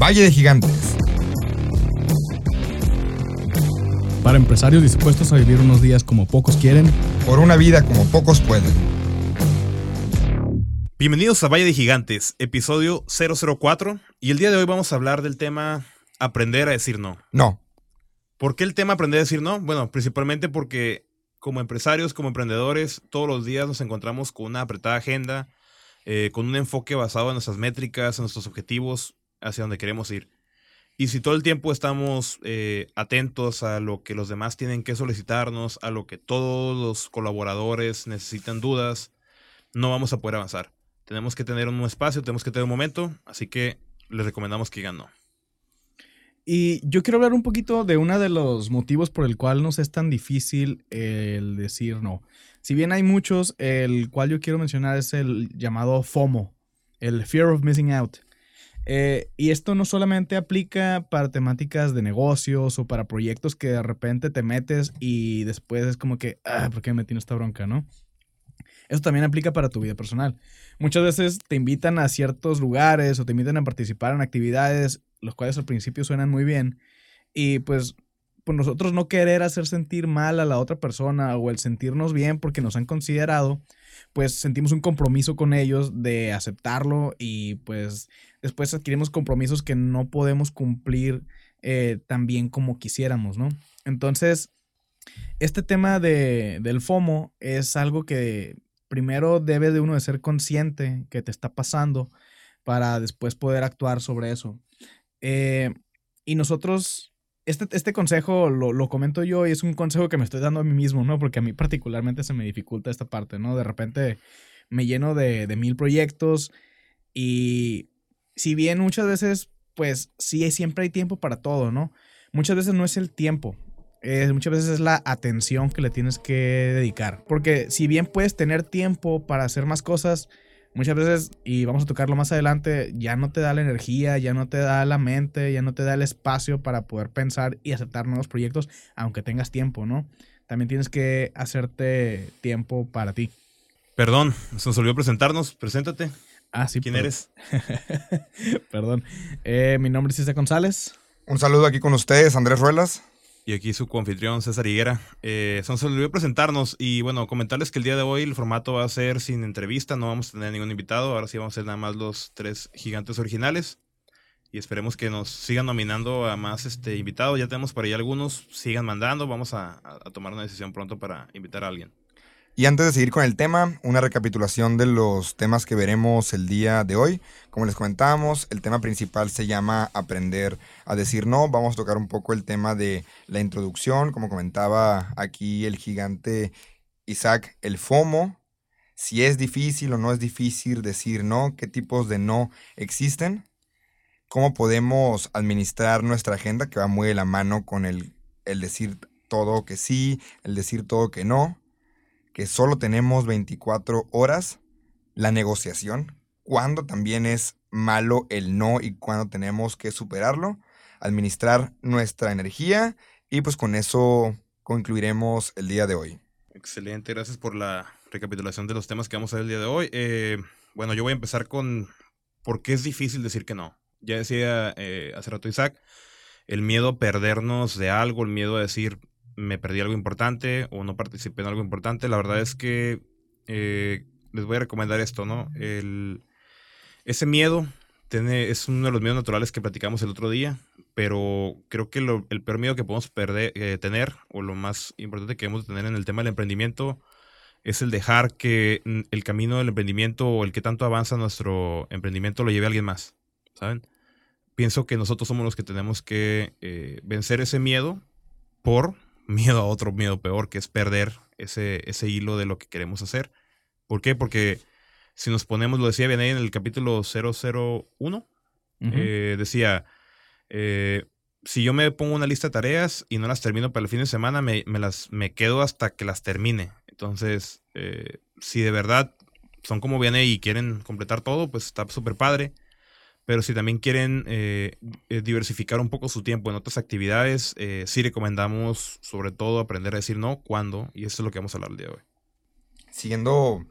Valle de Gigantes. Para empresarios dispuestos a vivir unos días como pocos quieren. Por una vida como pocos pueden. Bienvenidos a Valle de Gigantes, episodio 004. Y el día de hoy vamos a hablar del tema aprender a decir no. No. ¿Por qué el tema aprender a decir no? Bueno, principalmente porque como empresarios, como emprendedores, todos los días nos encontramos con una apretada agenda, eh, con un enfoque basado en nuestras métricas, en nuestros objetivos, hacia donde queremos ir. Y si todo el tiempo estamos eh, atentos a lo que los demás tienen que solicitarnos, a lo que todos los colaboradores necesitan dudas, no vamos a poder avanzar. Tenemos que tener un espacio, tenemos que tener un momento, así que les recomendamos que digan no. Y yo quiero hablar un poquito de uno de los motivos por el cual nos es tan difícil el decir no. Si bien hay muchos, el cual yo quiero mencionar es el llamado FOMO, el Fear of Missing Out. Eh, y esto no solamente aplica para temáticas de negocios o para proyectos que de repente te metes y después es como que, ah, ¿por qué me metí en esta bronca, no? Eso también aplica para tu vida personal. Muchas veces te invitan a ciertos lugares o te invitan a participar en actividades, los cuales al principio suenan muy bien. Y pues, nosotros no querer hacer sentir mal a la otra persona o el sentirnos bien porque nos han considerado, pues sentimos un compromiso con ellos de aceptarlo y pues después adquirimos compromisos que no podemos cumplir eh, tan bien como quisiéramos, ¿no? Entonces, este tema de, del FOMO es algo que primero debe de uno de ser consciente que te está pasando para después poder actuar sobre eso. Eh, y nosotros, este, este consejo lo, lo, comento yo y es un consejo que me estoy dando a mí mismo, ¿no? Porque a mí particularmente se me dificulta esta parte, ¿no? De repente me lleno de, de mil proyectos y si bien muchas veces, pues sí, siempre hay tiempo para todo, ¿no? Muchas veces no es el tiempo, muchas veces es la atención que le tienes que dedicar. Porque si bien puedes tener tiempo para hacer más cosas, muchas veces, y vamos a tocarlo más adelante, ya no te da la energía, ya no te da la mente, ya no te da el espacio para poder pensar y aceptar nuevos proyectos, aunque tengas tiempo, ¿no? También tienes que hacerte tiempo para ti. Perdón, se nos olvidó presentarnos. Preséntate. Ah, sí. ¿Quién eres? Perdón. Eh, mi nombre es César González. Un saludo aquí con ustedes, Andrés Ruelas. Y aquí su confitrión César Higuera. Eh, se nos olvidó presentarnos y bueno, comentarles que el día de hoy el formato va a ser sin entrevista, no vamos a tener ningún invitado, ahora sí vamos a ser nada más los tres gigantes originales. Y esperemos que nos sigan nominando a más este, invitados. Ya tenemos por ahí algunos, sigan mandando. Vamos a, a tomar una decisión pronto para invitar a alguien. Y antes de seguir con el tema, una recapitulación de los temas que veremos el día de hoy. Como les comentábamos, el tema principal se llama Aprender a decir no. Vamos a tocar un poco el tema de la introducción, como comentaba aquí el gigante Isaac, el FOMO. Si es difícil o no es difícil decir no, qué tipos de no existen, cómo podemos administrar nuestra agenda, que va muy de la mano con el, el decir todo que sí, el decir todo que no solo tenemos 24 horas, la negociación, cuando también es malo el no y cuando tenemos que superarlo, administrar nuestra energía y pues con eso concluiremos el día de hoy. Excelente, gracias por la recapitulación de los temas que vamos a ver el día de hoy. Eh, bueno, yo voy a empezar con por qué es difícil decir que no. Ya decía eh, hace rato Isaac, el miedo a perdernos de algo, el miedo a decir, me perdí algo importante o no participé en algo importante. La verdad es que eh, les voy a recomendar esto, ¿no? El, ese miedo tiene, es uno de los miedos naturales que platicamos el otro día, pero creo que el peor miedo que podemos perder, eh, tener, o lo más importante que debemos tener en el tema del emprendimiento, es el dejar que el camino del emprendimiento o el que tanto avanza nuestro emprendimiento lo lleve a alguien más, ¿saben? Pienso que nosotros somos los que tenemos que eh, vencer ese miedo por miedo a otro miedo peor, que es perder ese, ese hilo de lo que queremos hacer. ¿Por qué? Porque si nos ponemos, lo decía bien ahí en el capítulo 001, eh, decía, eh, si yo me pongo una lista de tareas y no las termino para el fin de semana, me, las, me quedo hasta que las termine. Entonces, eh, si de verdad son como viene y quieren completar todo, pues está súper padre. Pero si también quieren eh, eh, diversificar un poco su tiempo en otras actividades, eh, sí recomendamos sobre todo aprender a decir no, cuándo, y eso es lo que vamos a hablar el día de hoy. Siguiendo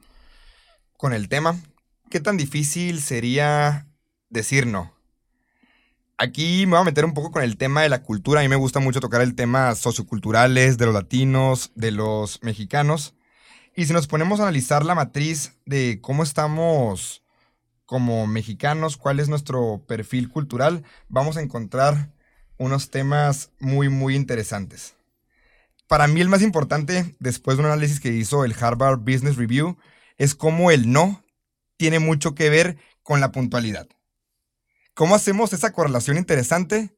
con el tema, ¿qué tan difícil sería decir no? Aquí me voy a meter un poco con el tema de la cultura. A mí me gusta mucho tocar el tema socioculturales de los latinos, de los mexicanos. Y si nos ponemos a analizar la matriz de cómo estamos como mexicanos, cuál es nuestro perfil cultural, vamos a encontrar unos temas muy, muy interesantes. Para mí el más importante, después de un análisis que hizo el Harvard Business Review, es cómo el no tiene mucho que ver con la puntualidad. ¿Cómo hacemos esa correlación interesante?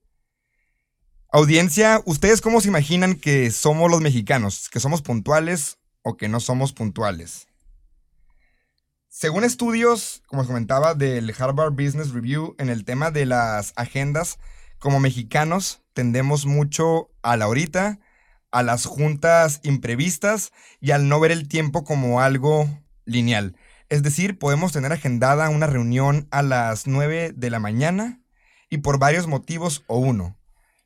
Audiencia, ¿ustedes cómo se imaginan que somos los mexicanos? ¿Que somos puntuales o que no somos puntuales? Según estudios, como comentaba, del Harvard Business Review en el tema de las agendas, como mexicanos tendemos mucho a la horita, a las juntas imprevistas y al no ver el tiempo como algo lineal. Es decir, podemos tener agendada una reunión a las 9 de la mañana y por varios motivos o uno.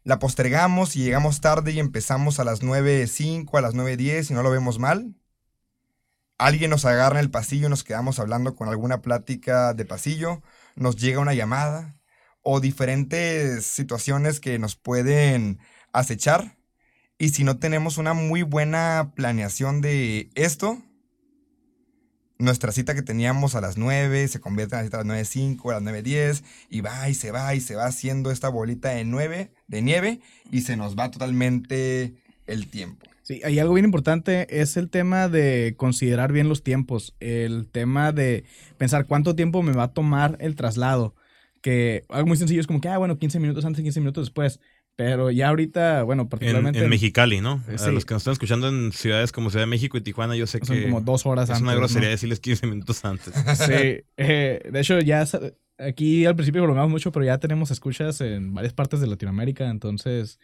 La postergamos y llegamos tarde y empezamos a las 9.05, a las 9.10 y no lo vemos mal alguien nos agarra en el pasillo, nos quedamos hablando con alguna plática de pasillo, nos llega una llamada o diferentes situaciones que nos pueden acechar. Y si no tenemos una muy buena planeación de esto, nuestra cita que teníamos a las 9 se convierte en la cita a las 9.05, a las 9.10 y va y se va y se va haciendo esta bolita de, 9, de nieve y se nos va totalmente el tiempo. Sí, hay algo bien importante, es el tema de considerar bien los tiempos, el tema de pensar cuánto tiempo me va a tomar el traslado, que algo muy sencillo es como que, ah, bueno, 15 minutos antes, 15 minutos después, pero ya ahorita, bueno, particularmente... En, Mexicali, ¿no? Eh, a los que nos están escuchando en ciudades como Ciudad de México y Tijuana, yo sé que... Son como dos horas antes. Es una grosería decirles 15 minutos antes. Sí, eh, de hecho ya aquí al principio bromeamos mucho, pero ya tenemos escuchas en varias partes de Latinoamérica, entonces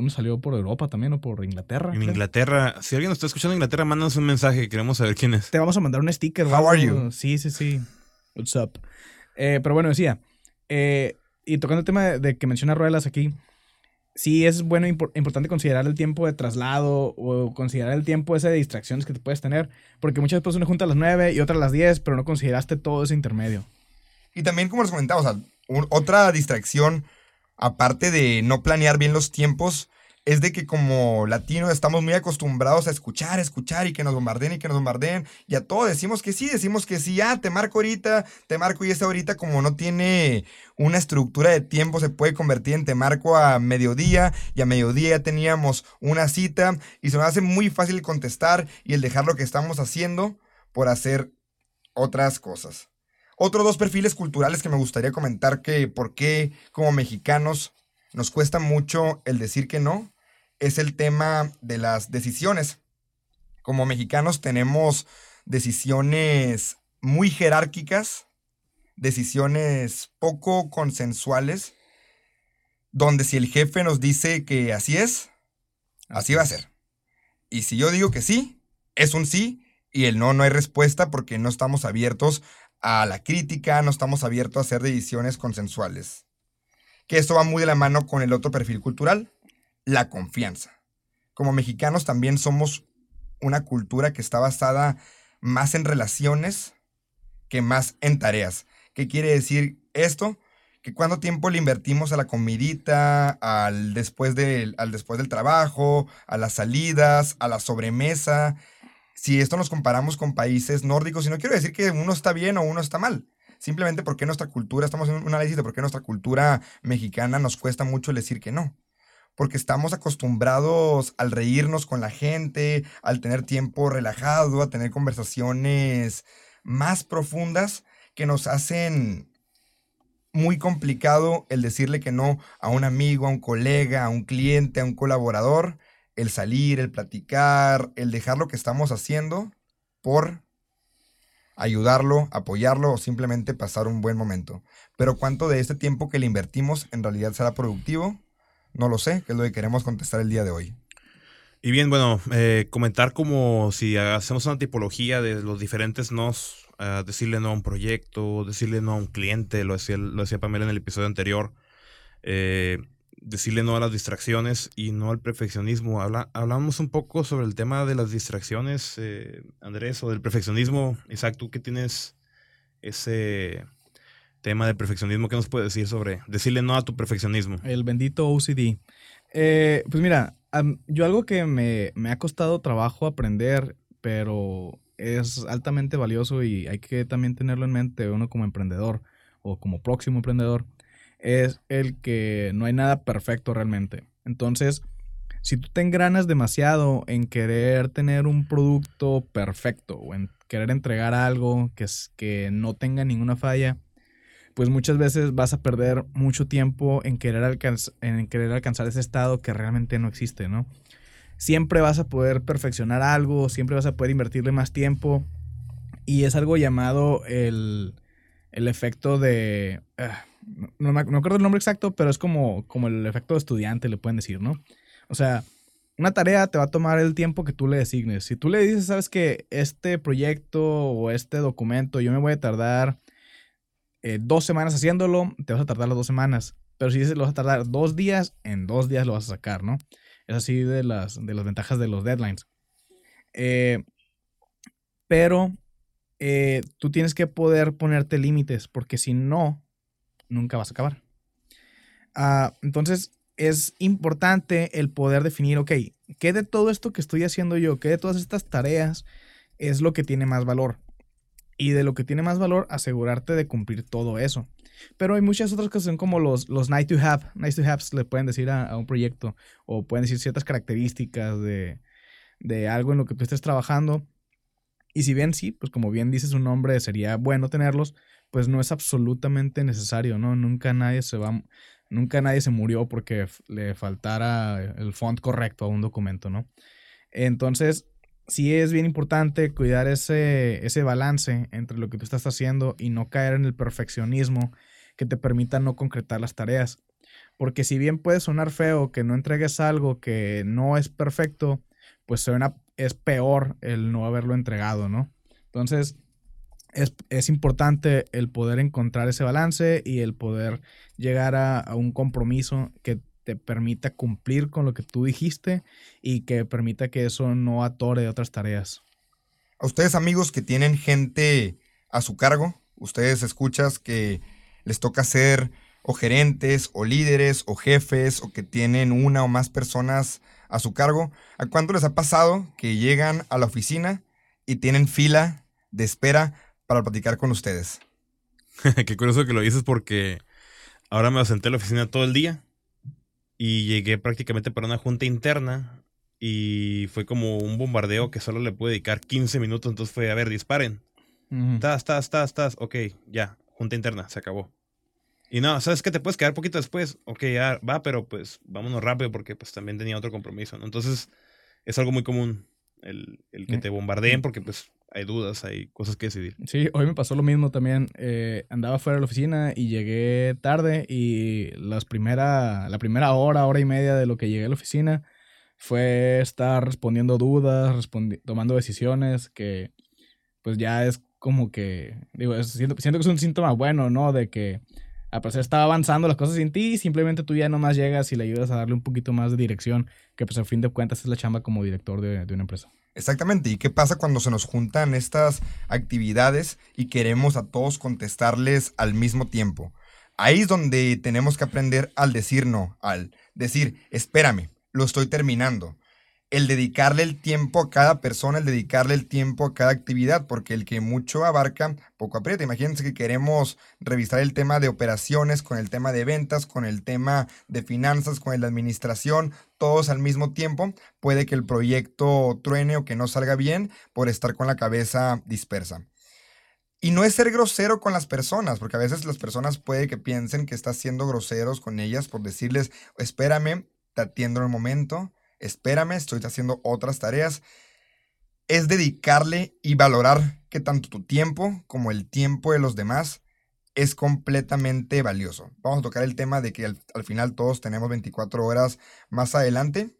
uno salió por Europa también o por Inglaterra. En Inglaterra. Si alguien nos está escuchando en Inglaterra, mándanos un mensaje. Queremos saber quién es. Te vamos a mandar un sticker. How are you? Sí, sí, sí. What's up? Eh, pero bueno, decía. Eh, y tocando el tema de, que menciona Ruelas aquí. Sí es bueno, importante considerar el tiempo de traslado o considerar el tiempo ese de distracciones que te puedes tener. Porque muchas veces una junta a las 9 y otra a las 10, pero no consideraste todo ese intermedio. Y también, como les comentaba, o sea, otra distracción aparte de no planear bien los tiempos, es de que como latinos estamos muy acostumbrados a escuchar, escuchar y que nos bombarden y que nos bombarden. Y a todo decimos que sí, decimos que sí, ah, te marco ahorita, te marco y esa ahorita como no tiene una estructura de tiempo se puede convertir en te marco a mediodía y a mediodía ya teníamos una cita y se nos hace muy fácil contestar y el dejar lo que estamos haciendo por hacer otras cosas. Otros dos perfiles culturales que me gustaría comentar que por qué como mexicanos nos cuesta mucho el decir que no es el tema de las decisiones. Como mexicanos tenemos decisiones muy jerárquicas, decisiones poco consensuales, donde si el jefe nos dice que así es, así va a ser. Y si yo digo que sí, es un sí, y el no no hay respuesta porque no estamos abiertos a la crítica, no estamos abiertos a hacer decisiones consensuales. Que esto va muy de la mano con el otro perfil cultural, la confianza. Como mexicanos también somos una cultura que está basada más en relaciones que más en tareas. ¿Qué quiere decir esto? Que cuánto tiempo le invertimos a la comidita, al después, al después del trabajo, a las salidas, a la sobremesa, si esto nos comparamos con países nórdicos, y no quiero decir que uno está bien o uno está mal, simplemente porque nuestra cultura, estamos en un análisis de por qué nuestra cultura mexicana nos cuesta mucho decir que no. Porque estamos acostumbrados al reírnos con la gente, al tener tiempo relajado, a tener conversaciones más profundas que nos hacen muy complicado el decirle que no a un amigo, a un colega, a un cliente, a un colaborador, el salir, el platicar, el dejar lo que estamos haciendo por ayudarlo, apoyarlo o simplemente pasar un buen momento. Pero cuánto de este tiempo que le invertimos en realidad será productivo, no lo sé, que es lo que queremos contestar el día de hoy. Y bien, bueno, eh, comentar como si hacemos una tipología de los diferentes nos, uh, decirle no a un proyecto, decirle no a un cliente, lo decía, lo decía Pamela en el episodio anterior. Eh, decirle no a las distracciones y no al perfeccionismo. Habla, hablamos un poco sobre el tema de las distracciones, eh, Andrés, o del perfeccionismo. Isaac, tú que tienes ese, tema de perfeccionismo. ¿Qué nos puede decir sobre decirle no a tu perfeccionismo? El bendito OCD. Eh, pues mira, yo algo que me, me, ha costado trabajo aprender, pero es altamente valioso y hay que también tenerlo en mente uno como emprendedor o como próximo emprendedor, es el que no hay nada perfecto realmente. Entonces, si tú te engranas demasiado en querer tener un producto perfecto o en querer entregar algo que, es, que no tenga ninguna falla, pues muchas veces vas a perder mucho tiempo en querer, en querer alcanzar ese estado que realmente no existe, ¿no? Siempre vas a poder perfeccionar algo, siempre vas a poder invertirle más tiempo y es algo llamado el, el efecto de... Ah, no, me acuerdo el nombre exacto, pero es como, como el efecto de estudiante, le pueden decir, ¿no? O sea, una tarea te va a tomar el tiempo que tú le designes. Si tú le dices, sabes que este proyecto o este documento yo me voy a tardar eh, dos semanas haciéndolo, te vas a tardar las dos semanas. Pero si dices lo vas a tardar dos días, en dos días lo vas a sacar, ¿no? Es así de las, de las ventajas de los deadlines. Eh, pero eh, tú tienes que poder ponerte límites, porque si no, nunca vas a acabar. Ah, entonces, es importante el poder definir, ok, ¿qué de todo esto que estoy haciendo yo, qué de todas estas tareas es lo que tiene más valor? Y de lo que tiene más valor, asegurarte de cumplir todo eso. Pero hay muchas otras que son como los, los nice to have. Nice to have le pueden decir a, un proyecto o pueden decir ciertas características de, de algo en lo que tú estés trabajando. Y si bien sí, pues como bien dice su nombre, sería bueno tenerlos, pues no es absolutamente necesario, ¿no? Nunca nadie se va, nunca nadie se murió porque le faltara el font correcto a un documento, ¿no? Entonces, sí es bien importante cuidar ese, ese balance entre lo que tú estás haciendo y no caer en el perfeccionismo que te permita no concretar las tareas. Porque si bien puede sonar feo que no entregues algo que no es perfecto, pues suena, es peor el no haberlo entregado, ¿no? Entonces, es, importante el poder encontrar ese balance y el poder llegar a, un compromiso que te permita cumplir con lo que tú dijiste y que permita que eso no atore otras tareas. A ustedes amigos que tienen gente a su cargo, ustedes escuchas que les toca ser o gerentes o líderes o jefes o que tienen una o más personas a su cargo, ¿a cuánto les ha pasado que llegan a la oficina y tienen fila de espera para platicar con ustedes. Qué curioso que lo dices porque ahora me senté en la oficina todo el día y llegué prácticamente para una junta interna y fue como un bombardeo que solo le pude dedicar 15 minutos, entonces fue, a ver, disparen. Estás, estás, estás, estás, ok, ya, junta interna, se acabó. Y no, ¿sabes qué? Te puedes quedar poquito después. Ok, ya va, pero pues vámonos rápido porque pues también tenía otro compromiso, Entonces es algo muy común el, el que te bombardeen porque pues hay dudas, hay cosas que decidir. Sí, hoy me pasó lo mismo también. Eh, andaba fuera de la oficina y llegué tarde y las primera, la primera hora, hora y media de lo que llegué a la oficina fue estar respondiendo dudas, tomando decisiones que pues ya es como que, digo, siento, siento que es un síntoma bueno, ¿no? De que a pesar estaba avanzando las cosas sin ti, simplemente tú ya nomás llegas y le ayudas a darle un poquito más de dirección, que pues al fin de cuentas es la chamba como director de, de una empresa. Exactamente. ¿Y qué pasa cuando se nos juntan estas actividades y queremos a todos contestarles al mismo tiempo? Ahí es donde tenemos que aprender al decir no, al decir, espérame, lo estoy terminando el dedicarle el tiempo a cada persona, el dedicarle el tiempo a cada actividad, porque el que mucho abarca, poco aprieta. Imagínense que queremos revisar el tema de operaciones con el tema de ventas, con el tema de finanzas, con de administración, todos al mismo tiempo. Puede que el proyecto truene o que no salga bien por estar con la cabeza dispersa. Y no es ser grosero con las personas, porque a veces las personas puede que piensen que estás siendo groseros con ellas por decirles, espérame, te atiendo en el momento espérame, estoy haciendo otras tareas. Es dedicarle y valorar que tanto tu tiempo como el tiempo de los demás es completamente valioso. Vamos a tocar el tema de que al, final todos tenemos 24 horas más adelante,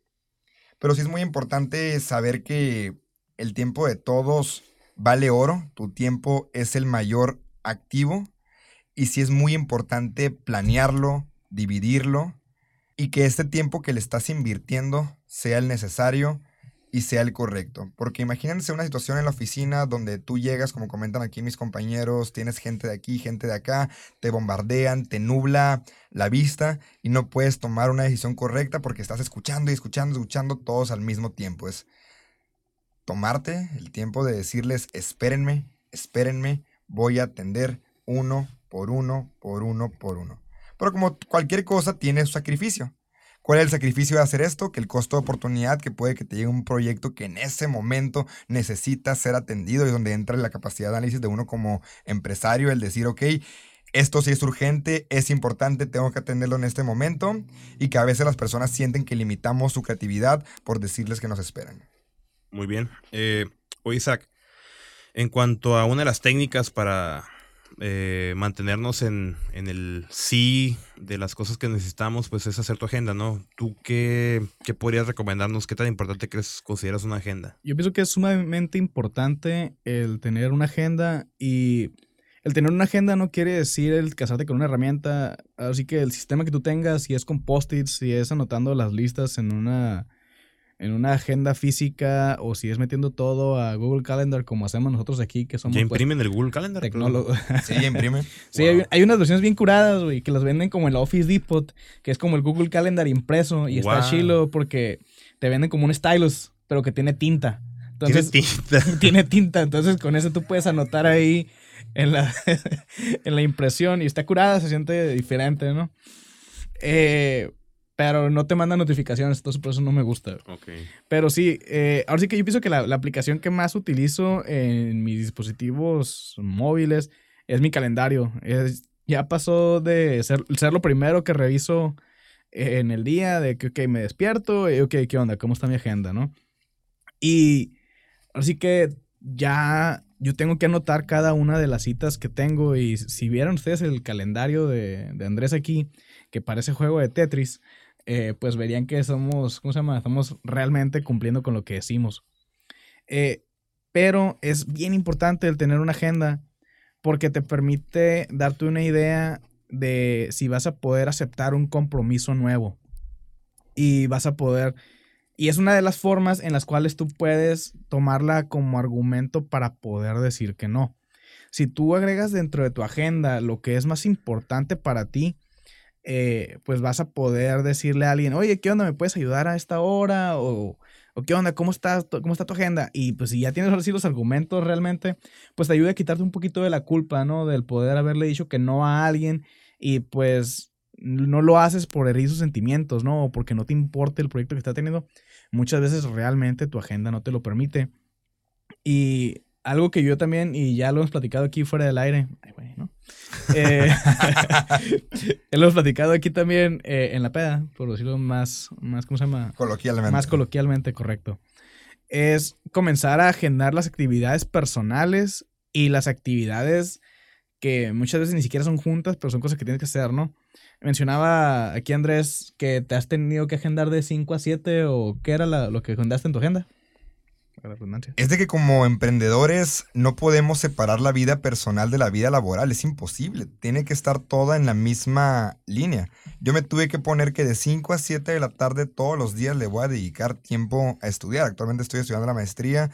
pero sí es muy importante saber que el tiempo de todos vale oro, tu tiempo es el mayor activo y sí es muy importante planearlo, dividirlo y que este tiempo que le estás invirtiendo sea el necesario y sea el correcto. Porque imagínense una situación en la oficina donde tú llegas, como comentan aquí mis compañeros, tienes gente de aquí, gente de acá, te bombardean, te nubla la vista y no puedes tomar una decisión correcta porque estás escuchando y escuchando, escuchando todos al mismo tiempo. Es tomarte el tiempo de decirles, espérenme, espérenme, voy a atender uno por uno, por uno, por uno. Pero como cualquier cosa tiene su sacrificio. ¿Cuál es el sacrificio de hacer esto? Que el costo de oportunidad que puede que te llegue un proyecto que en ese momento necesita ser atendido y donde entra la capacidad de análisis de uno como empresario, el decir, ok, esto sí es urgente, es importante, tengo que atenderlo en este momento y que a veces las personas sienten que limitamos su creatividad por decirles que nos esperan. Muy bien. Eh, Isaac, en cuanto a una de las técnicas para eh, mantenernos en, el sí de las cosas que necesitamos, pues es hacer tu agenda, ¿no? ¿Tú qué, qué podrías recomendarnos? ¿Qué tan importante crees, consideras una agenda? Yo pienso que es sumamente importante el tener una agenda y el tener una agenda no quiere decir el casarte con una herramienta, así que el sistema que tú tengas, si es con post-its, si es anotando las listas en una en una agenda física o si es metiendo todo a Google Calendar como hacemos nosotros aquí que somos... ¿Ya pues, imprimen el Google Calendar? Tecnólogos. Sí, imprimen. sí, hay, unas versiones bien curadas, güey, que las venden como en la Office Depot, que es como el Google Calendar impreso y está chilo porque te venden como un stylus, pero que tiene tinta. Entonces, tiene tinta. tiene tinta, entonces con eso tú puedes anotar ahí en la, en la impresión y está curada, se siente diferente, ¿no? Eh, pero no te manda notificaciones, entonces por eso no me gusta. Pero sí, eh, ahora sí que yo pienso que la, aplicación que más utilizo en mis dispositivos móviles es mi calendario. Es, ya pasó de ser, ser, lo primero que reviso en el día, de que, ok, me despierto, y ok, ¿qué onda? ¿Cómo está mi agenda, no? Y así que ya yo tengo que anotar cada una de las citas que tengo y si vieron ustedes el calendario de, de Andrés aquí, que parece juego de Tetris, eh, pues verían que somos, ¿cómo se llama? Estamos realmente cumpliendo con lo que decimos. Eh, pero es bien importante el tener una agenda porque te permite darte una idea de si vas a poder aceptar un compromiso nuevo. Y vas a poder... Y es una de las formas en las cuales tú puedes tomarla como argumento para poder decir que no. Si tú agregas dentro de tu agenda lo que es más importante para ti, eh, pues vas a poder decirle a alguien, oye, ¿qué onda? ¿Me puedes ayudar a esta hora? O, ¿qué onda? ¿Cómo, estás, ¿Cómo está tu agenda? Y pues si ya tienes así los argumentos realmente, pues te ayuda a quitarte un poquito de la culpa, ¿no? Del poder haberle dicho que no a alguien y pues no lo haces por herir sus sentimientos, ¿no? O porque no te importa el proyecto que está teniendo. Muchas veces realmente tu agenda no te lo permite. Y algo que yo también, y ya lo hemos platicado aquí fuera del aire, ay, güey, ¿no? Eh, lo hemos platicado aquí también eh, en la peda, por decirlo más, más, ¿cómo se llama? Coloquialmente. Más coloquialmente, correcto. Es comenzar a agendar las actividades personales y las actividades que muchas veces ni siquiera son juntas, pero son cosas que tienes que hacer, ¿no? Mencionaba aquí Andrés que te has tenido que agendar de 5 a 7 o qué era lo que agendaste en tu agenda. Es de que como emprendedores no podemos separar la vida personal de la vida laboral, es imposible, tiene que estar toda en la misma línea. Yo me tuve que poner que de 5 a 7 de la tarde todos los días le voy a dedicar tiempo a estudiar. Actualmente estoy estudiando la maestría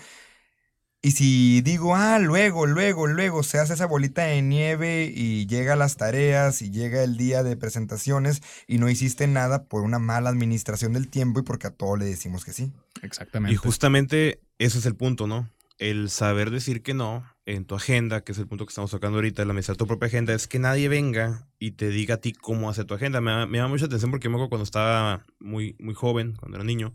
y si digo, ah, luego, luego, luego, se hace esa bolita de nieve y llega las tareas y llega el día de presentaciones y no hiciste nada por una mala administración del tiempo y porque a todo le decimos que sí. Exactamente. Y justamente ese es el punto, ¿no? El saber decir que no en tu agenda, que es el punto que estamos tocando ahorita, el administrar tu propia agenda, es que nadie venga y te diga a ti cómo hacer tu agenda. Me, me da mucha atención porque me acuerdo cuando estaba muy, muy joven, cuando era niño,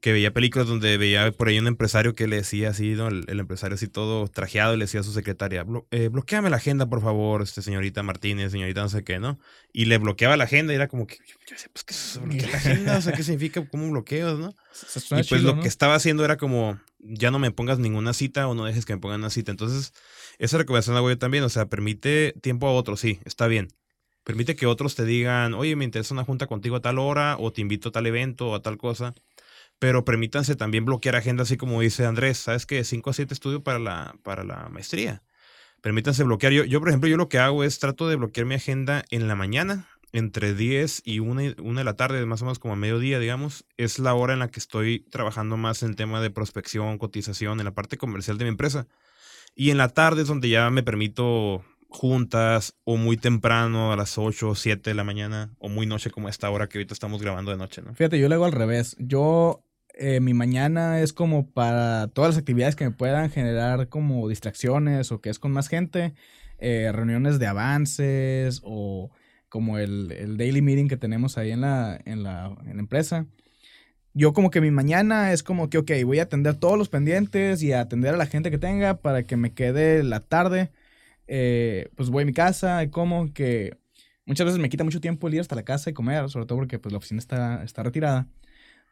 que veía películas donde veía por ahí un empresario que le decía así, ¿no? el, empresario así todo trajeado, y le decía a su secretaria, eh, bloqueame la agenda, por favor, este señorita Martínez, señorita no sé qué, ¿no? Y le bloqueaba la agenda y era como que, yo decía, pues, ¿qué es eso? la agenda? O sea, ¿qué significa? ¿Cómo bloqueos, no? Y pues lo que estaba haciendo era como, ya no me pongas ninguna cita o no dejes que me pongan una cita. Entonces, esa recomendación la hago yo también, o sea, permite tiempo a otros, sí, está bien. Permite que otros te digan, oye, me interesa una junta contigo a tal hora, o te invito a tal evento o a tal cosa pero permítanse también bloquear agenda, así como dice Andrés, ¿sabes qué? 5 a 7 estudio para la, para la maestría. Permítanse bloquear. Yo, yo, por ejemplo, yo lo que hago es trato de bloquear mi agenda en la mañana entre 10 y 1, de la tarde, más o menos como a mediodía, digamos, es la hora en la que estoy trabajando más en tema de prospección, cotización, en la parte comercial de mi empresa. Y en la tarde es donde ya me permito juntas o muy temprano a las 8 o 7 de la mañana o muy noche como esta hora que ahorita estamos grabando de noche, ¿no? Fíjate, yo lo hago al revés. Yo, eh, mi mañana es como para todas las actividades que me puedan generar como distracciones o que es con más gente, eh, reuniones de avances o como el, el, daily meeting que tenemos ahí en la, en la, en empresa yo como que mi mañana es como que, ok, voy a atender todos los pendientes y a atender a la gente que tenga para que me quede la tarde eh, pues voy a mi casa y como que muchas veces me quita mucho tiempo el ir hasta la casa y comer, sobre todo porque pues la oficina está, está retirada.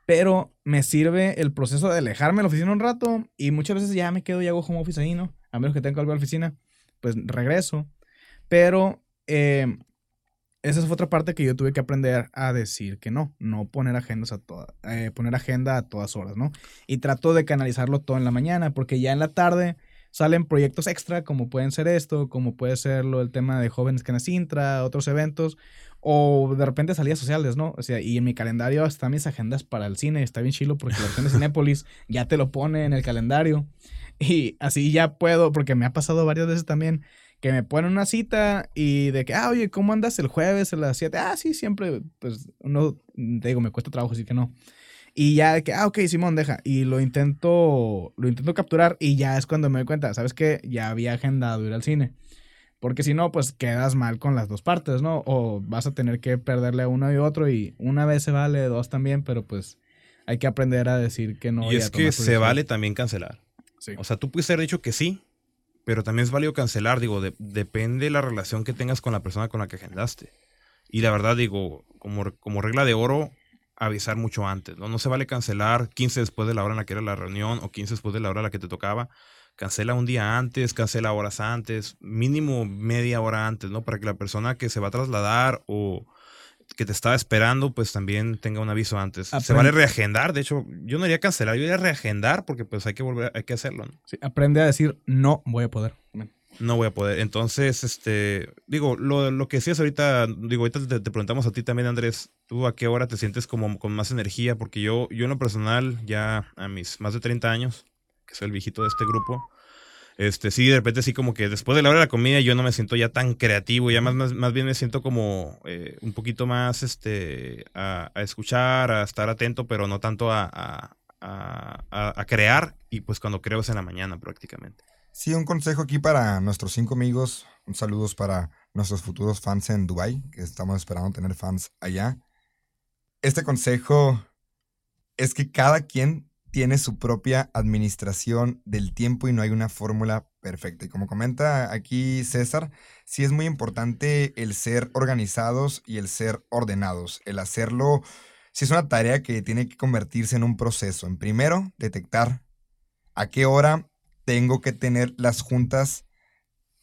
Pero me sirve el proceso de alejarme de la oficina un rato y muchas veces ya me quedo y hago home office ahí, ¿no? A menos que tenga algo en la oficina, pues regreso. Pero eh, esa es otra parte que yo tuve que aprender a decir que no, no poner agendas a todas, eh, poner agenda a todas horas, ¿no? Y trato de canalizarlo todo en la mañana, porque ya en la tarde salen proyectos extra, como pueden ser esto, como puede ser lo, el tema de jóvenes que Intra, otros eventos, o de repente salidas sociales, ¿no? O sea, y en mi calendario están mis agendas para el cine, está bien chilo porque la de Cinépolis ya te lo pone en el calendario. Y así ya puedo, porque me ha pasado varias veces también, que me ponen una cita y de que, ah, oye, ¿cómo andas el jueves a las 7? Ah, sí, siempre, pues, no, te digo, me cuesta trabajo, así que no. Y ya que, ah, ok, Simón, deja. Y lo intento, lo intento capturar y ya es cuando me doy cuenta, ¿sabes qué? Ya había agendado ir al cine. Porque si no, pues quedas mal con las dos partes, ¿no? O vas a tener que perderle a uno y otro y una vez se vale, dos también, pero pues hay que aprender a decir que no. Y, es que se vale también cancelar. Sí. O sea, tú puedes haber dicho que sí, pero también es válido cancelar. Digo, depende de la relación que tengas con la persona con la que agendaste. Y la verdad, digo, como, como regla de oro, avisar mucho antes, ¿no? No se vale cancelar 15 después de la hora en la que era la reunión o 15 después de la hora en la que te tocaba. Cancela un día antes, cancela horas antes, mínimo media hora antes, ¿no? Para que la persona que se va a trasladar o que te estaba esperando, pues también tenga un aviso antes. Se vale reagendar, de hecho, yo no iría a cancelar, yo iría a reagendar porque pues hay que volver, hay que hacerlo, ¿no? Sí, aprende a decir no voy a poder no voy a poder. Entonces, este, digo, lo, lo que decías ahorita, digo, ahorita te, preguntamos a ti también, Andrés, ¿tú a qué hora te sientes como con más energía? Porque yo, yo en lo personal, ya a mis más de 30 años, que soy el viejito de este grupo, este, sí, de repente sí como que después de la hora de la comida yo no me siento ya tan creativo, ya más, más, bien me siento como eh, un poquito más, este, a, escuchar, a estar atento, pero no tanto a, a, a crear, y pues cuando creo es en la mañana prácticamente. Sí, un consejo aquí para nuestros cinco amigos. Un saludos para nuestros futuros fans en Dubai, que estamos esperando tener fans allá. Este consejo es que cada quien tiene su propia administración del tiempo y no hay una fórmula perfecta. Y como comenta aquí César, sí es muy importante el ser organizados y el ser ordenados. El hacerlo, sí es una tarea que tiene que convertirse en un proceso. En primero, detectar a qué hora tengo que tener las juntas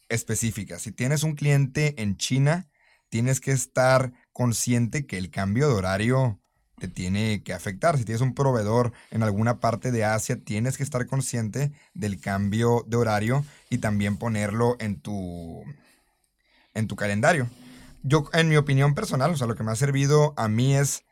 específicas. Si tienes un cliente en China, tienes que estar consciente que el cambio de horario te tiene que afectar. Si tienes un proveedor en alguna parte de Asia, tienes que estar consciente del cambio de horario y también ponerlo en tu, en tu calendario. Yo, en mi opinión personal, o sea, lo que me ha servido a mí es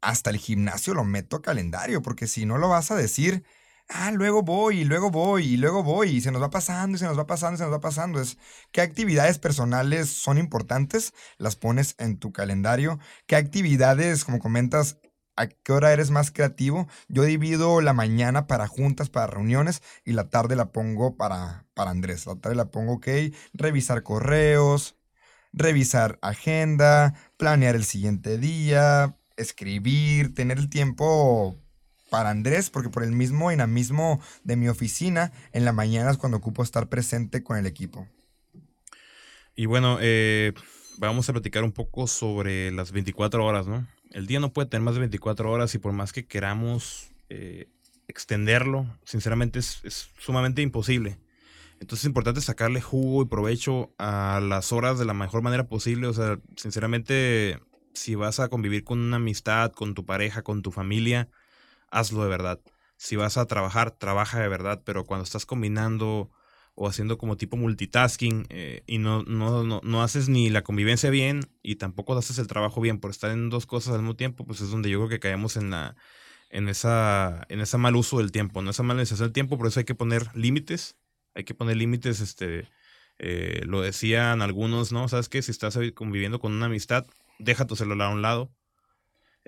hasta el gimnasio lo meto a calendario, porque si no lo vas a decir, ah, luego voy, y luego voy, y luego voy, y se nos va pasando, y se nos va pasando, y se nos va pasando. Es qué actividades personales son importantes, las pones en tu calendario. ¿Qué actividades, como comentas, a qué hora eres más creativo? Yo divido la mañana para juntas, para reuniones, y la tarde la pongo para, para Andrés. La tarde la pongo, ok, revisar correos, revisar agenda, planear el siguiente día, escribir, tener el tiempo para Andrés, porque por el mismo dinamismo de mi oficina, en la mañana es cuando ocupo estar presente con el equipo. Y bueno, eh, vamos a platicar un poco sobre las 24 horas, ¿no? El día no puede tener más de 24 horas y por más que queramos eh, extenderlo, sinceramente es, es, sumamente imposible. Entonces es importante sacarle jugo y provecho a las horas de la mejor manera posible. O sea, sinceramente, si vas a convivir con una amistad, con tu pareja, con tu familia, hazlo de verdad. Si vas a trabajar, trabaja de verdad, pero cuando estás combinando o haciendo como tipo multitasking eh, y no, no, no, no, haces ni la convivencia bien y tampoco haces el trabajo bien por estar en dos cosas al mismo tiempo, pues es donde yo creo que caemos en la en esa en ese mal uso del tiempo, no esa mal necesidad del tiempo, por eso hay que poner límites, hay que poner límites, este, eh, lo decían algunos, ¿no? ¿Sabes qué? Si estás conviviendo con una amistad, deja tu celular a un lado.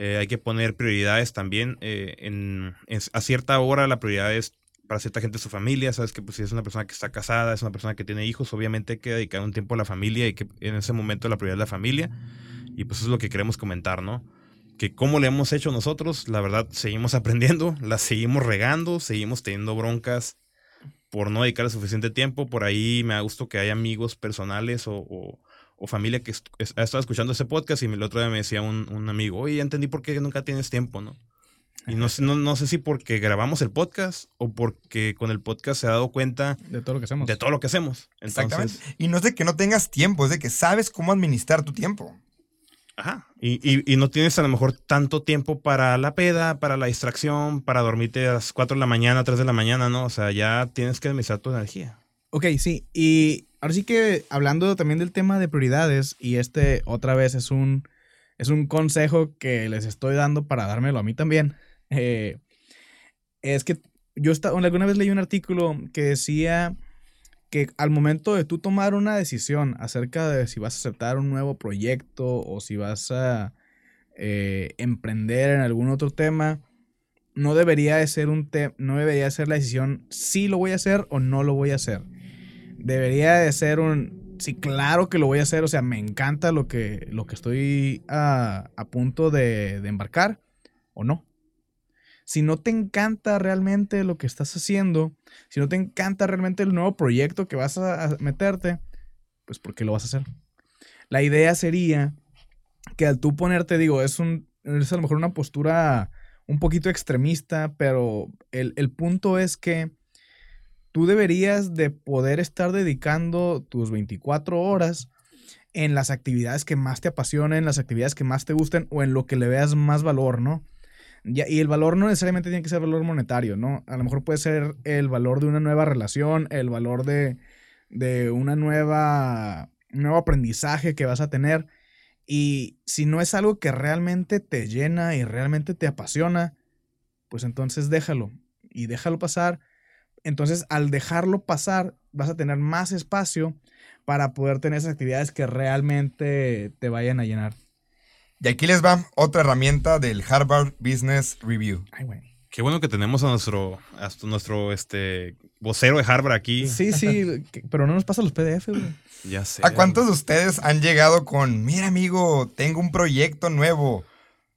Eh, hay que poner prioridades también. en, a cierta hora la prioridad es para cierta gente su familia, sabes que pues si es una persona que está casada, es una persona que tiene hijos, obviamente hay que dedicar un tiempo a la familia y que en ese momento la prioridad es la familia. Y pues es lo que queremos comentar, ¿no? Que cómo le hemos hecho nosotros, la verdad, seguimos aprendiendo, la seguimos regando, seguimos teniendo broncas por no dedicarle suficiente tiempo. Por ahí me ha gustado que hay amigos personales o, familia que ha estado escuchando ese podcast y el otro día me decía un, un amigo, oye, ya entendí por qué nunca tienes tiempo, ¿no? Y no, no, no, sé si porque grabamos el podcast o porque con el podcast se ha dado cuenta de todo lo que hacemos. De todo lo que hacemos. Exactamente. Y no es de que no tengas tiempo, es de que sabes cómo administrar tu tiempo. Ajá. Y, y, no tienes a lo mejor tanto tiempo para la peda, para la distracción, para dormirte a las 4 de la mañana, 3 de la mañana, ¿no? O sea, ya tienes que administrar tu energía. Ok, sí. Y ahora sí que hablando también del tema de prioridades, y este otra vez es un, es un consejo que les estoy dando para dármelo a mí también. Eh, es que yo alguna vez leí un artículo que decía que al momento de tú tomar una decisión acerca de si vas a aceptar un nuevo proyecto o si vas a eh, emprender en algún otro tema, no debería de ser un no debería ser la decisión si lo voy a hacer o no lo voy a hacer. Debería de ser un sí, claro que lo voy a hacer, o sea, me encanta lo que, lo que estoy a, punto de, de embarcar o no si no te encanta realmente lo que estás haciendo, si no te encanta realmente el nuevo proyecto que vas a meterte, pues ¿por qué lo vas a hacer? La idea sería que al tú ponerte, digo, es, un, es a lo mejor una postura un poquito extremista, pero el, el punto es que tú deberías de poder estar dedicando tus 24 horas en las actividades que más te apasionen, las actividades que más te gusten o en lo que le veas más valor, ¿no? y el valor no necesariamente tiene que ser valor monetario, ¿no? A lo mejor puede ser el valor de una nueva relación, el valor de, de una nueva, un nuevo aprendizaje que vas a tener. Y si no es algo que realmente te llena y realmente te apasiona, pues entonces déjalo y déjalo pasar. Entonces al dejarlo pasar vas a tener más espacio para poder tener esas actividades que realmente te vayan a llenar. Y aquí les va otra herramienta del Harvard Business Review. Ay, güey. Qué bueno que tenemos a nuestro, nuestro este, vocero de Harvard aquí. Sí, sí, pero no nos pasa los PDF, güey. Ya sé. ¿A cuántos de ustedes han llegado con, mira amigo, tengo un proyecto nuevo?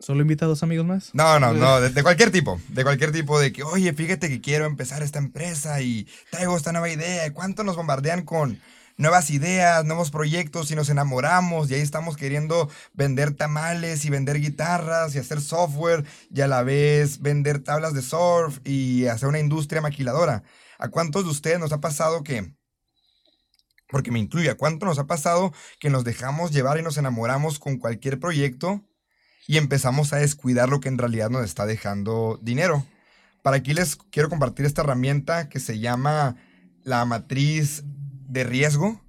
¿Solo invita a dos amigos más? No, no, no, de, cualquier tipo. De cualquier tipo de que, oye, fíjate que quiero empezar esta empresa y traigo esta nueva idea. ¿Cuánto nos bombardean con, nuevas ideas, nuevos proyectos y nos enamoramos y ahí estamos queriendo vender tamales y vender guitarras y hacer software y a la vez vender tablas de surf y hacer una industria maquiladora. ¿A cuántos de ustedes nos ha pasado que, porque me incluye, a cuánto nos ha pasado que nos dejamos llevar y nos enamoramos con cualquier proyecto y empezamos a descuidar lo que en realidad nos está dejando dinero? Para aquí les quiero compartir esta herramienta que se llama la matriz de riesgo.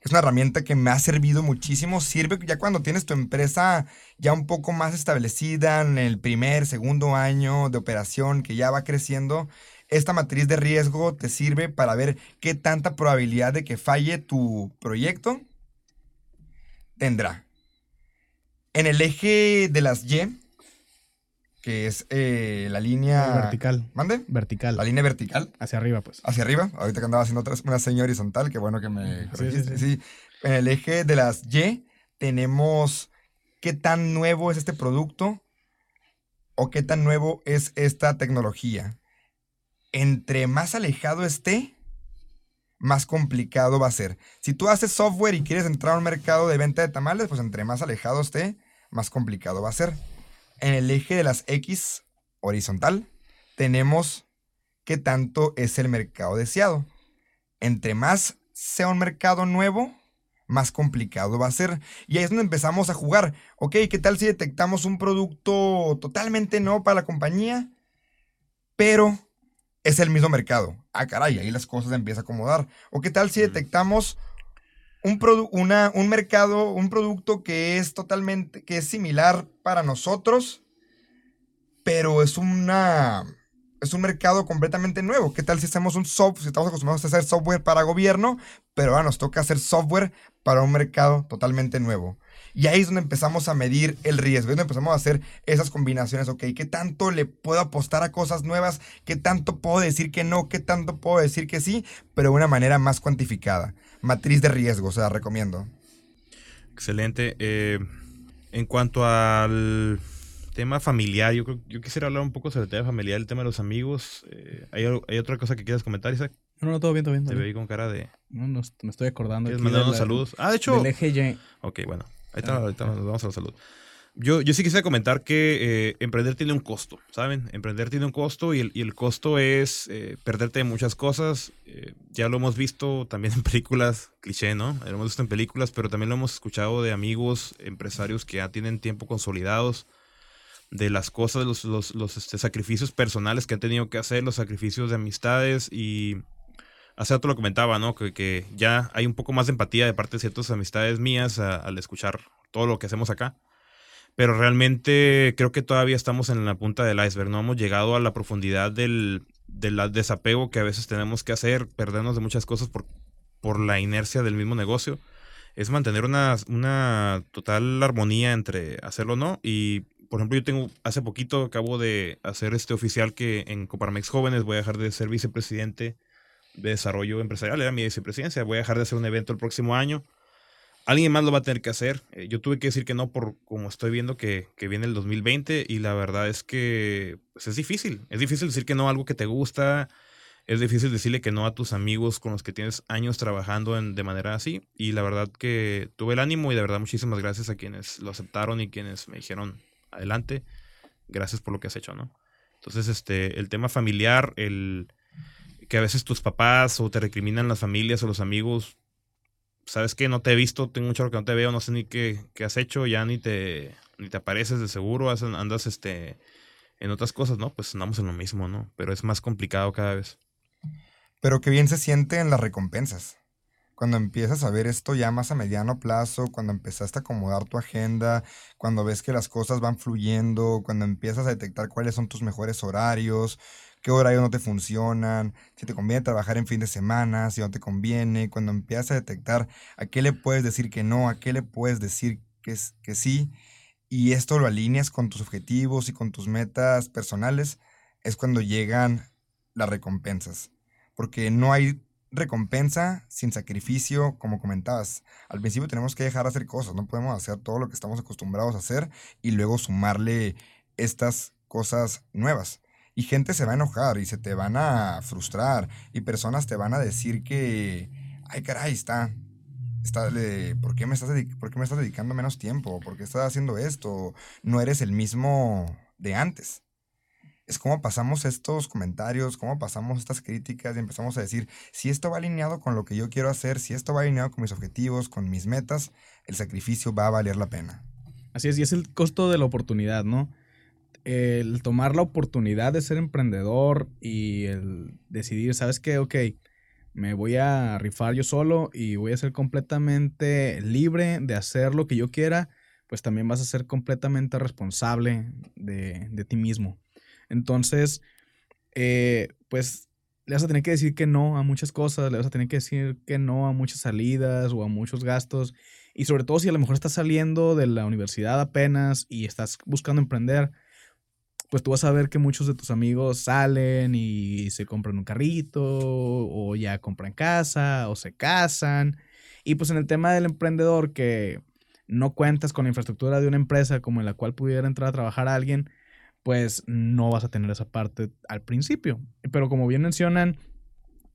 Es una herramienta que me ha servido muchísimo. Sirve ya cuando tienes tu empresa ya un poco más establecida en el primer, segundo año de operación, que ya va creciendo. Esta matriz de riesgo te sirve para ver qué tanta probabilidad de que falle tu proyecto tendrá. En el eje de las Y que es eh, la línea... Vertical. ¿Mande? Vertical. La línea vertical. Hacia arriba, pues. Hacia arriba. Ahorita que andaba haciendo otra, una seña horizontal, qué bueno que me corregiste. Sí, En el eje de las Y tenemos qué tan nuevo es este producto o qué tan nuevo es esta tecnología. Entre más alejado esté, más complicado va a ser. Si tú haces software y quieres entrar a un mercado de venta de tamales, pues entre más alejado esté, más complicado va a ser en el eje de las X horizontal tenemos qué tanto es el mercado deseado. Entre más sea un mercado nuevo, más complicado va a ser. Y ahí es donde empezamos a jugar. Ok, ¿qué tal si detectamos un producto totalmente nuevo para la compañía? Pero es el mismo mercado. Ah, caray, ahí las cosas empiezan a acomodar. ¿O qué tal si detectamos un, una, un mercado, un producto que es totalmente, que es similar para nosotros, pero es una es un mercado completamente nuevo. ¿Qué tal si hacemos un software, si estamos acostumbrados a hacer software para gobierno, pero ahora nos toca hacer software para un mercado totalmente nuevo? Y ahí es donde empezamos a medir el riesgo, es donde empezamos a hacer esas combinaciones, ok, ¿qué tanto le puedo apostar a cosas nuevas? ¿Qué tanto puedo decir que no? ¿Qué tanto puedo decir que sí? Pero de una manera más cuantificada. Matriz de riesgo, o sea, recomiendo. Excelente. Eh, en cuanto al tema familiar, yo, yo quisiera hablar un poco sobre el tema familiar, el tema de los amigos. Eh, ¿hay, ¿hay, otra cosa que quieras comentar, Isaac? No, no, todo bien, todo bien. Te veo con cara de... No, no, me estoy acordando. ¿Quieres mandar unos saludos? Ah, de hecho... Del eje Ok, bueno. Ahorita, ahorita nos vamos a la salud. Yo, yo sí quisiera comentar que eh, emprender tiene un costo, ¿saben? Emprender tiene un costo y el, y el costo es eh, perderte muchas cosas. Eh, ya lo hemos visto también en películas, cliché, ¿no? Lo hemos visto en películas, pero también lo hemos escuchado de amigos, empresarios que ya tienen tiempo consolidados de las cosas, los, los, los este, sacrificios personales que han tenido que hacer, los sacrificios de amistades y hace rato lo comentaba, ¿no? Que, que, ya hay un poco más de empatía de parte de ciertas amistades mías al escuchar todo lo que hacemos acá. Pero realmente creo que todavía estamos en la punta del iceberg, no hemos llegado a la profundidad del, del desapego que a veces tenemos que hacer, perdernos de muchas cosas por, por la inercia del mismo negocio. Es mantener una, una total armonía entre hacerlo o no. Y, por ejemplo, yo tengo, hace poquito acabo de hacer este oficial que en Coparmex Jóvenes voy a dejar de ser vicepresidente de desarrollo empresarial, era mi vicepresidencia, voy a dejar de hacer un evento el próximo año. Alguien más lo va a tener que hacer. Eh, yo tuve que decir que no por como estoy viendo que, que viene el 2020 y la verdad es que pues, es difícil. Es difícil decir que no a algo que te gusta. Es difícil decirle que no a tus amigos con los que tienes años trabajando en, de manera así. Y la verdad que tuve el ánimo y de verdad muchísimas gracias a quienes lo aceptaron y quienes me dijeron adelante. Gracias por lo que has hecho, ¿no? Entonces, este, el tema familiar, el, que a veces tus papás o te recriminan las familias o los amigos, sabes que no te he visto, tengo mucho que no te veo, no sé ni qué, qué, has hecho, ya ni te, ni te apareces de seguro, andas este, en otras cosas, ¿no? Pues andamos en lo mismo, ¿no? Pero es más complicado cada vez. Pero qué bien se siente en las recompensas. Cuando empiezas a ver esto ya más a mediano plazo, cuando empezaste a acomodar tu agenda, cuando ves que las cosas van fluyendo, cuando empiezas a detectar cuáles son tus mejores horarios, qué horarios no te funcionan, si te conviene trabajar en fin de semana, si no te conviene, cuando empiezas a detectar a qué le puedes decir que no, a qué le puedes decir que, que sí, y esto lo alineas con tus objetivos y con tus metas personales, es cuando llegan las recompensas. Porque no hay recompensa sin sacrificio, como comentabas. Al principio tenemos que dejar de hacer cosas, no podemos hacer todo lo que estamos acostumbrados a hacer y luego sumarle estas cosas nuevas. Y gente se va a enojar y se te van a frustrar. Y personas te van a decir que, ay caray, está, está ¿por, qué me estás ¿por qué me estás dedicando menos tiempo? ¿Por qué estás haciendo esto? No eres el mismo de antes. Es como pasamos estos comentarios, cómo pasamos estas críticas y empezamos a decir, si esto va alineado con lo que yo quiero hacer, si esto va alineado con mis objetivos, con mis metas, el sacrificio va a valer la pena. Así es, y es el costo de la oportunidad, ¿no? El tomar la oportunidad de ser emprendedor y el decidir, ¿sabes qué? Ok, me voy a rifar yo solo y voy a ser completamente libre de hacer lo que yo quiera, pues también vas a ser completamente responsable de, ti mismo. Entonces, eh, pues le vas a tener que decir que no a muchas cosas, le vas a tener que decir que no a muchas salidas o a muchos gastos. Y sobre todo si a lo mejor estás saliendo de la universidad apenas y estás buscando emprender, pues tú vas a ver que muchos de tus amigos salen y se compran un carrito o ya compran casa o se casan. Y pues en el tema del emprendedor que no cuentas con la infraestructura de una empresa como en la cual pudiera entrar a trabajar alguien, pues no vas a tener esa parte al principio. Pero como bien mencionan,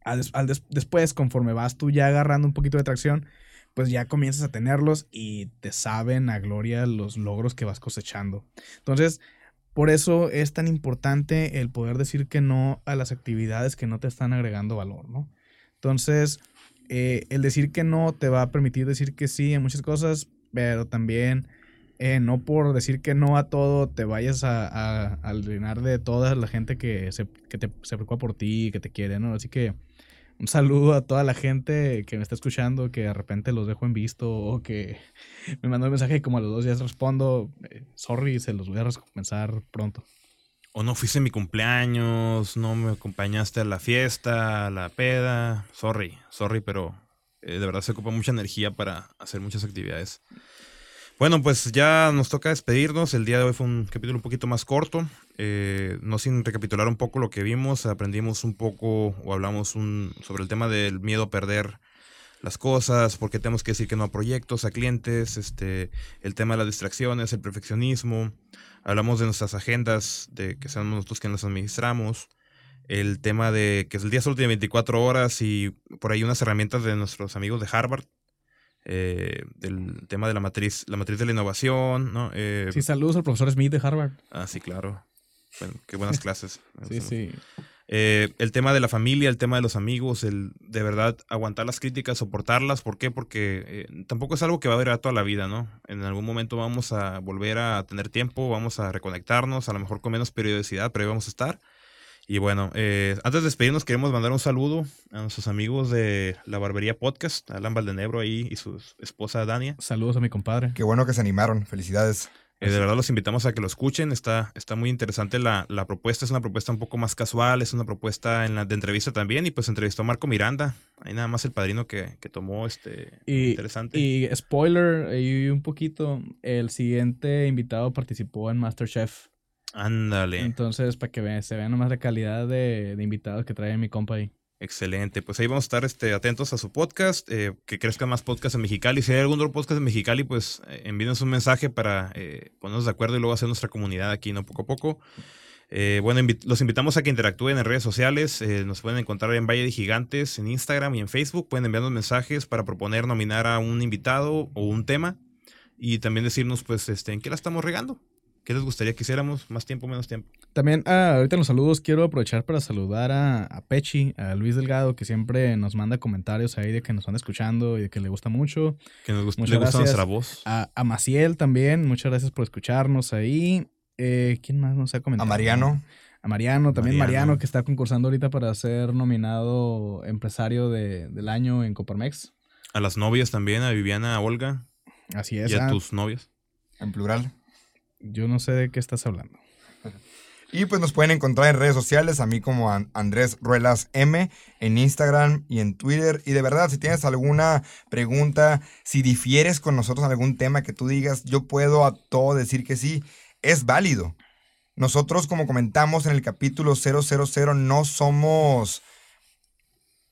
al, después, conforme vas tú ya agarrando un poquito de tracción, pues ya comienzas a tenerlos y te saben a gloria los logros que vas cosechando. Entonces, por eso es tan importante el poder decir que no a las actividades que no te están agregando valor, ¿no? Entonces, eh, el decir que no te va a permitir decir que sí a muchas cosas, pero también eh, no por decir que no a todo te vayas a, a, alienar de toda la gente que se, que te, se preocupa por ti, que te quiere, ¿no? Así que un saludo a toda la gente que me está escuchando, que de repente los dejo en visto o que me mandó un mensaje y como a los dos días respondo, eh, sorry, se los voy a recompensar pronto. O no fuiste mi cumpleaños, no me acompañaste a la fiesta, a la peda. Sorry, sorry, pero eh, de verdad se ocupa mucha energía para hacer muchas actividades. Bueno, pues ya nos toca despedirnos. El día de hoy fue un capítulo un poquito más corto. Eh, no sin recapitular un poco lo que vimos, aprendimos un poco o hablamos un, sobre el tema del miedo a perder las cosas, por qué tenemos que decir que no a proyectos, a clientes, este, el tema de las distracciones, el perfeccionismo. Hablamos de nuestras agendas, de que seamos nosotros que las administramos. El tema de que el día solo tiene 24 horas y por ahí unas herramientas de nuestros amigos de Harvard eh, del tema de la matriz, la matriz de la innovación, ¿no? Eh, sí, saludos al profesor Smith de Harvard. Ah, sí, claro. Bueno, qué buenas clases. sí, sí. Eh, el tema de la familia, el tema de los amigos, el de verdad aguantar las críticas, soportarlas. ¿Por qué? Porque eh, tampoco es algo que va a durar toda la vida, ¿no? En algún momento vamos a volver a tener tiempo, vamos a reconectarnos, a lo mejor con menos periodicidad, pero ahí vamos a estar. Y bueno, eh, antes de despedirnos, queremos mandar un saludo a nuestros amigos de la Barbería Podcast, Alan Valdenebro ahí y su esposa Dania. Saludos a mi compadre. Qué bueno que se animaron. Felicidades. Eh, de verdad los invitamos a que lo escuchen. Está, está muy interesante la, la, propuesta. Es una propuesta un poco más casual, es una propuesta en la, de entrevista también. Y pues entrevistó a Marco Miranda. Ahí nada más el padrino que, que tomó este y, interesante. Y spoiler, y un poquito, el siguiente invitado participó en Masterchef. Ándale. Entonces, para que se vean nomás la calidad de, de, invitados que trae mi compa ahí. Excelente. Pues ahí vamos a estar este, atentos a su podcast, eh, que crezca más podcast en Mexicali. Si hay algún otro podcast en Mexicali, pues eh, envíenos un mensaje para eh, ponernos de acuerdo y luego hacer nuestra comunidad aquí, ¿no? Poco a poco. Eh, bueno, los invitamos a que interactúen en redes sociales. Eh, nos pueden encontrar en Valle de Gigantes, en Instagram y en Facebook. Pueden enviarnos mensajes para proponer nominar a un invitado o un tema. Y también decirnos, pues, este, en qué la estamos regando. ¿Qué les gustaría que hiciéramos? ¿Más tiempo, menos tiempo? También, ah, ahorita en los saludos quiero aprovechar para saludar a, a, Pechi, a Luis Delgado, que siempre nos manda comentarios ahí de que nos van escuchando y de que le gusta mucho. Que nos gusta, le gusta nuestra voz. A, a, Maciel también, muchas gracias por escucharnos ahí. Eh, ¿Quién más nos ha comentado? A Mariano. A Mariano, también Mariano, Mariano que está concursando ahorita para ser nominado empresario de, del año en Coparmex. A las novias también, a Viviana, a Olga. Así es. Y a ah, tus novias. En plural. Yo no sé de qué estás hablando. Y pues nos pueden encontrar en redes sociales, a mí como Andrés Ruelas M, en Instagram y en Twitter. Y de verdad, si tienes alguna pregunta, si difieres con nosotros en algún tema que tú digas, yo puedo a todo decir que sí, es válido. Nosotros, como comentamos en el capítulo 000, no somos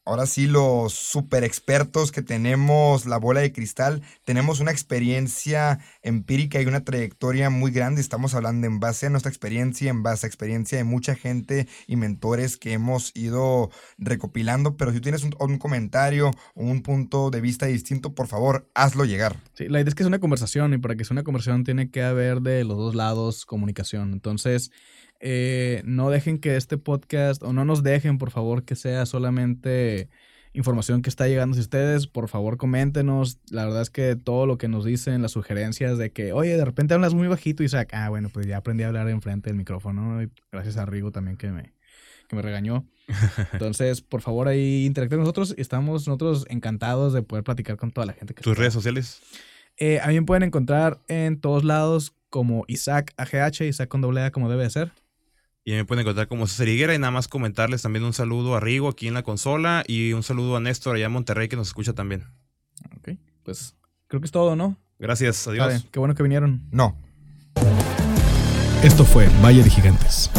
ahora sí los super expertos que tenemos la bola de cristal, tenemos una experiencia empírica y una trayectoria muy grande. Estamos hablando en base a nuestra experiencia, en base a experiencia de mucha gente y mentores que hemos ido recopilando. Pero si tienes un, un comentario o un punto de vista distinto, por favor, hazlo llegar. Sí, la idea es que es una conversación y para que sea una conversación tiene que haber de los dos lados comunicación. Entonces, eh, no dejen que este podcast, o no nos dejen, por favor, que sea solamente información que está llegando a ustedes. Por favor, coméntenos. La verdad es que todo lo que nos dicen, las sugerencias de que, oye, de repente hablas muy bajito y Isaac, ah, bueno, pues ya aprendí a hablar enfrente del micrófono. Y gracias a Rigo también que me, que me regañó. Entonces, por favor, ahí interactúen nosotros. Estamos nosotros encantados de poder platicar con toda la gente que ¿Tus está. redes sociales? Eh, a mí me pueden encontrar en todos lados como Isaac AGH, Isaac con doble A como debe de ser. Y me pueden encontrar como César Higuera y nada más comentarles también un saludo a Rigo aquí en la consola y un saludo a Néstor allá en Monterrey que nos escucha también. Ok, pues creo que es todo, ¿no? Gracias, adiós. Vale, qué bueno que vinieron. No. Esto fue Valle de Gigantes.